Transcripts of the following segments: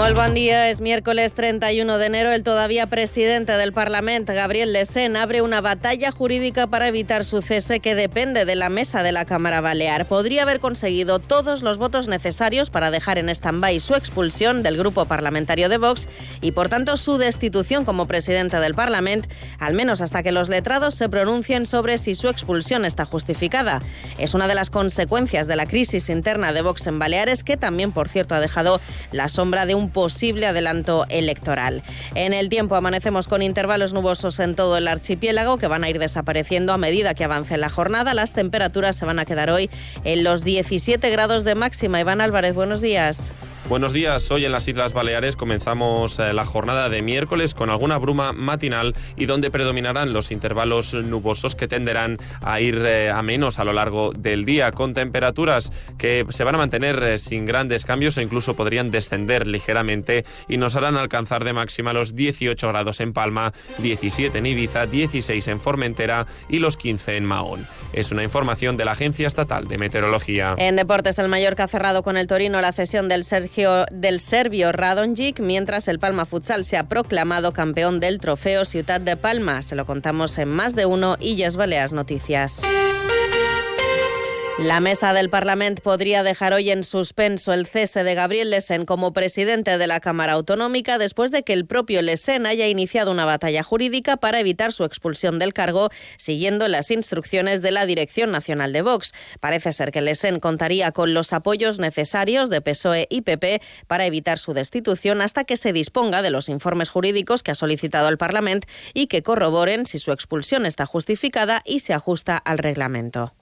Buen día, es miércoles 31 de enero. El todavía presidente del Parlamento, Gabriel Lesén, abre una batalla jurídica para evitar su cese que depende de la mesa de la Cámara Balear. Podría haber conseguido todos los votos necesarios para dejar en stand-by su expulsión del grupo parlamentario de Vox y, por tanto, su destitución como presidente del Parlamento, al menos hasta que los letrados se pronuncien sobre si su expulsión está justificada. Es una de las consecuencias de la crisis interna de Vox en Baleares, que también, por cierto, ha dejado la sombra de un posible adelanto electoral. En el tiempo amanecemos con intervalos nubosos en todo el archipiélago que van a ir desapareciendo a medida que avance la jornada. Las temperaturas se van a quedar hoy en los 17 grados de máxima. Iván Álvarez, buenos días. Buenos días, hoy en las Islas Baleares comenzamos eh, la jornada de miércoles con alguna bruma matinal y donde predominarán los intervalos nubosos que tenderán a ir eh, a menos a lo largo del día, con temperaturas que se van a mantener eh, sin grandes cambios o incluso podrían descender ligeramente y nos harán alcanzar de máxima los 18 grados en Palma, 17 en Ibiza, 16 en Formentera y los 15 en Mahón. Es una información de la Agencia Estatal de Meteorología. En deportes, el Mallorca ha cerrado con el Torino la cesión del Sergio del serbio Radonjic, mientras el Palma Futsal se ha proclamado campeón del trofeo Ciudad de Palma. Se lo contamos en más de uno y ya Baleas Noticias. La mesa del Parlamento podría dejar hoy en suspenso el cese de Gabriel Lesen como presidente de la Cámara Autonómica después de que el propio Lesen haya iniciado una batalla jurídica para evitar su expulsión del cargo siguiendo las instrucciones de la Dirección Nacional de Vox. Parece ser que Lesen contaría con los apoyos necesarios de PSOE y PP para evitar su destitución hasta que se disponga de los informes jurídicos que ha solicitado el Parlamento y que corroboren si su expulsión está justificada y se ajusta al reglamento.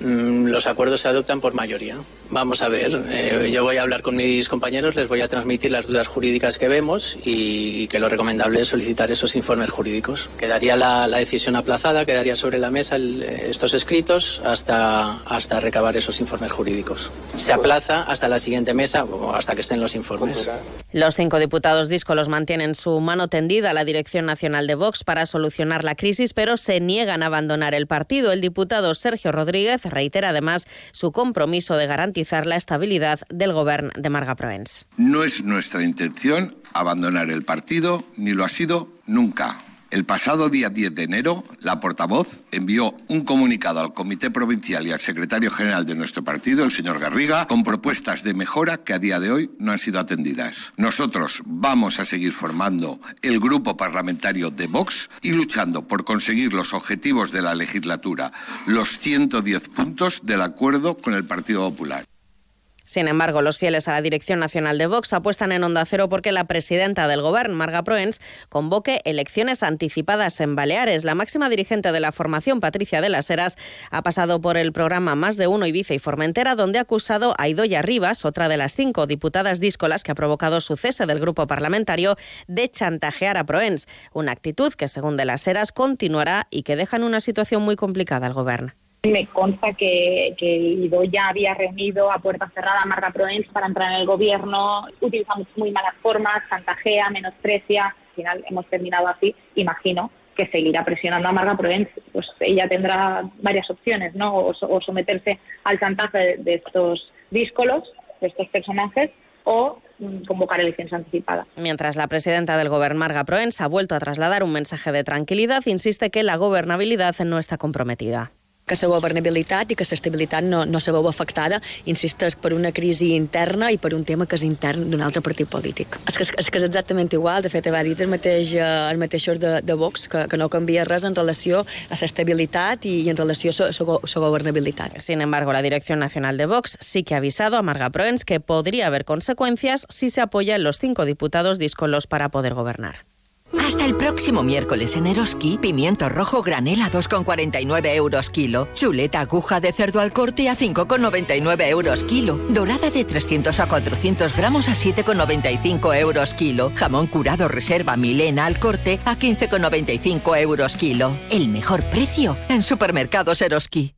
Mm, los acuerdos se adoptan por mayoría. Vamos a ver, eh, yo voy a hablar con mis compañeros, les voy a transmitir las dudas jurídicas que vemos y, que lo recomendable es solicitar esos informes jurídicos. Quedaría la, decisión aplazada, quedaría sobre la mesa estos escritos hasta, hasta recabar esos informes jurídicos. Se aplaza hasta la siguiente mesa o hasta que estén los informes. Los cinco diputados díscolos mantienen su mano tendida a la Dirección Nacional de Vox para solucionar la crisis, pero se niegan a abandonar el partido. El diputado Sergio Rodríguez reitera además su compromiso de garantizar la estabilidad del gobierno de Marga Proens. No es nuestra intención abandonar el partido, ni lo ha sido nunca. El pasado día 10 de enero, la portavoz envió un comunicado al Comité Provincial y al secretario general de nuestro partido, el señor Garriga, con propuestas de mejora que a día de hoy no han sido atendidas. Nosotros vamos a seguir formando el grupo parlamentario de Vox y luchando por conseguir los objetivos de la legislatura, los 110 puntos del acuerdo con el Partido Popular. Sin embargo, los fieles a la Dirección Nacional de Vox apuestan en Onda Cero porque la presidenta del Gobierno, Marga Proens, convoque elecciones anticipadas en Baleares. La máxima dirigente de la formación, Patricia de las Heras, ha pasado por el programa Más de Uno Ibiza y Formentera, donde ha acusado a Idoya Rivas, otra de las cinco diputadas díscolas que ha provocado su cese del grupo parlamentario, de chantajear a Proens. Una actitud que, según de las Heras, continuará y que deja en una situación muy complicada al Gobierno. Me consta que, que ya había reunido a puerta cerrada a Marga Proens para entrar en el gobierno, utilizamos muy malas formas, chantajea, menosprecia, al final hemos terminado así, imagino que seguirá presionando a Marga Proens, pues ella tendrá varias opciones, ¿no? O, someterse al chantaje de, estos díscolos, de estos personajes, o mm, convocar elecciones anticipadas. Mientras la presidenta del gobierno, Marga Proens, ha vuelto a trasladar un mensaje de tranquilidad, insiste que la gobernabilidad no está comprometida. Que la governabilitat i que l'estabilitat no, no se veu afectada, insisteix, per una crisi interna i per un tema que és intern d'un altre partit polític. És que, és que és exactament igual, de fet, va dit el mateix, eh, el mateixos de, de Vox, que, que no canvia res en relació a l'estabilitat i, i en relació a la gobernabilitat. Sin embargo, la Dirección Nacional de Vox sí que ha avisado a Marga Proens que podría haber consecuencias si se apoyan los cinco diputados díscolos para poder gobernar. Hasta el próximo miércoles en Eroski, pimiento rojo granel a 2,49 euros kilo. Chuleta aguja de cerdo al corte a 5,99 euros kilo. Dorada de 300 a 400 gramos a 7,95 euros kilo. Jamón curado reserva Milena al corte a 15,95 euros kilo. El mejor precio en supermercados Eroski.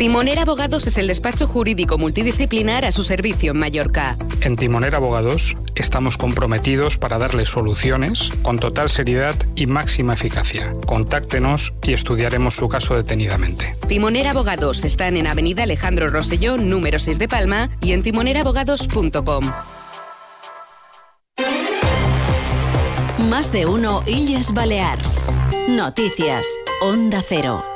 Timonera Abogados es el despacho jurídico multidisciplinar a su servicio en Mallorca. En Timonera Abogados estamos comprometidos para darle soluciones con total seriedad y máxima eficacia. Contáctenos y estudiaremos su caso detenidamente. Timonera Abogados están en Avenida Alejandro Rosselló, número 6 de Palma y en timonerabogados.com. Más de uno Illes Balears. Noticias. Onda Cero.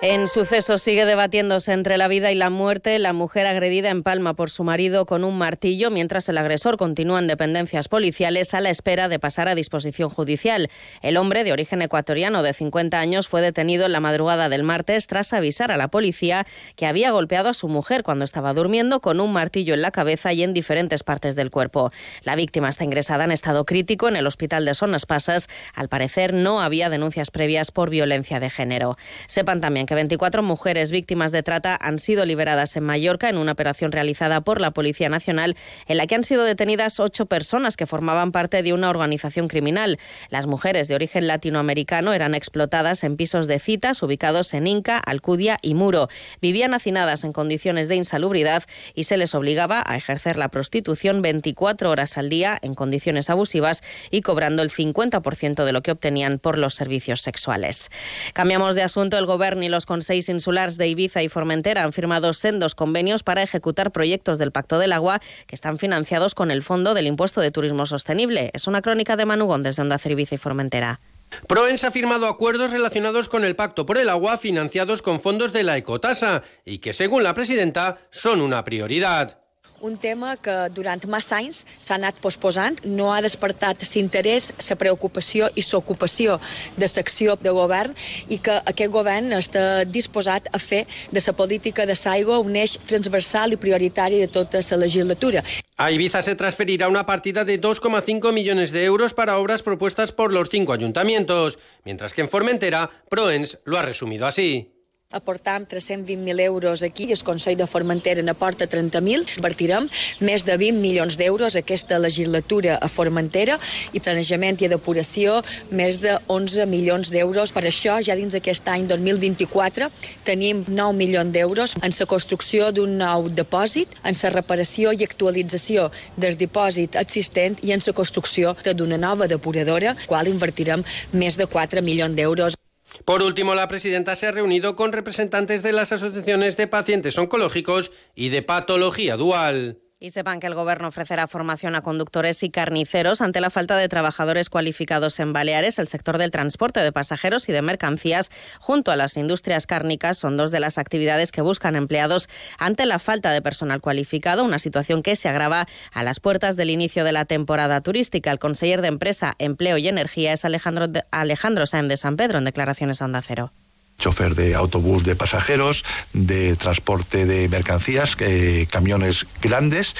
En suceso sigue debatiéndose entre la vida y la muerte la mujer agredida en Palma por su marido con un martillo mientras el agresor continúa en dependencias policiales a la espera de pasar a disposición judicial. El hombre de origen ecuatoriano de 50 años fue detenido en la madrugada del martes tras avisar a la policía que había golpeado a su mujer cuando estaba durmiendo con un martillo en la cabeza y en diferentes partes del cuerpo. La víctima está ingresada en estado crítico en el hospital de Sonas Pasas. Al parecer no había denuncias previas por violencia de género. Sepan también que 24 mujeres víctimas de trata han sido liberadas en Mallorca en una operación realizada por la Policía Nacional en la que han sido detenidas ocho personas que formaban parte de una organización criminal. Las mujeres de origen latinoamericano eran explotadas en pisos de citas ubicados en Inca, Alcudia y Muro. Vivían hacinadas en condiciones de insalubridad y se les obligaba a ejercer la prostitución 24 horas al día en condiciones abusivas y cobrando el 50% de lo que obtenían por los servicios sexuales. Cambiamos de asunto. El gobierno y los consejos insulares de Ibiza y Formentera han firmado sendos convenios para ejecutar proyectos del Pacto del Agua que están financiados con el Fondo del Impuesto de Turismo Sostenible. Es una crónica de Manu Gómez desde Onda Cero Ibiza y Formentera. Proens ha firmado acuerdos relacionados con el Pacto por el Agua financiados con fondos de la ecotasa y que, según la presidenta, son una prioridad. Un tema que durant massa anys s'ha anat posposant, no ha despertat l'interès, la preocupació i l'ocupació de l'acció de govern i que aquest govern està disposat a fer de la política de l'aigua un eix transversal i prioritari de tota la legislatura. A Ibiza se transferirá una partida de 2,5 millones de euros para obras propuestas por los cinco ayuntamientos, mientras que en Formentera, Proens lo ha resumido así. Aportam 320.000 euros aquí, el Consell de Formentera n'aporta 30.000, invertirem més de 20 milions d'euros aquesta legislatura a Formentera i sanejament i depuració més de 11 milions d'euros. Per això, ja dins d'aquest any 2024, tenim 9 milions d'euros en la construcció d'un nou depòsit, en la reparació i actualització del dipòsit existent i en la construcció d'una nova depuradora, qual invertirem més de 4 milions d'euros. Por último, la presidenta se ha reunido con representantes de las asociaciones de pacientes oncológicos y de patología dual. Y sepan que el Gobierno ofrecerá formación a conductores y carniceros ante la falta de trabajadores cualificados en Baleares. El sector del transporte de pasajeros y de mercancías, junto a las industrias cárnicas, son dos de las actividades que buscan empleados ante la falta de personal cualificado, una situación que se agrava a las puertas del inicio de la temporada turística. El conseller de Empresa, Empleo y Energía es Alejandro, Alejandro Sáenz de San Pedro, en declaraciones a Onda Cero chofer de autobús de pasajeros, de transporte de mercancías, eh, camiones grandes.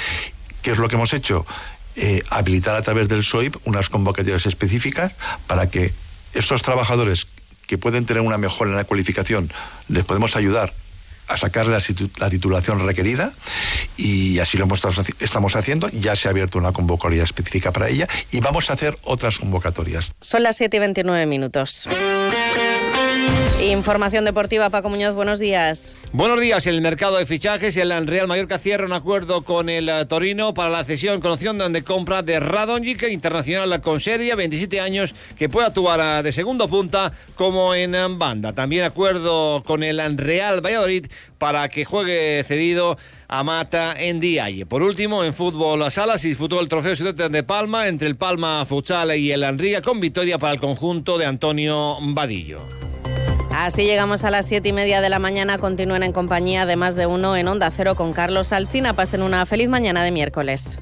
¿Qué es lo que hemos hecho? Eh, habilitar a través del SOIP unas convocatorias específicas para que esos trabajadores que pueden tener una mejora en la cualificación les podemos ayudar a sacar la, la, titulación requerida y así lo hemos, estamos haciendo. Ya se ha abierto una convocatoria específica para ella y vamos a hacer otras convocatorias. Son las 7 y 29 minutos. Información deportiva, Paco Muñoz, buenos días. Buenos días. El mercado de fichajes, el Real Mallorca cierra un acuerdo con el eh, Torino para la cesión con opción de compra de Radonjic, internacional con Serbia, 27 años, que puede actuar eh, de segundo punta como en eh, banda. También acuerdo con el Real Valladolid para que juegue cedido a Mata en Dialle. Por último, en fútbol a sala se disputó el trofeo de Palma entre el Palma Futsal y el Anriga con victoria para el conjunto de Antonio Vadillo. Así llegamos a las siete y media de la mañana. Continúen en compañía de más de uno en Onda Cero con Carlos Alsina. Pasen una feliz mañana de miércoles.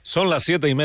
Son las siete y media.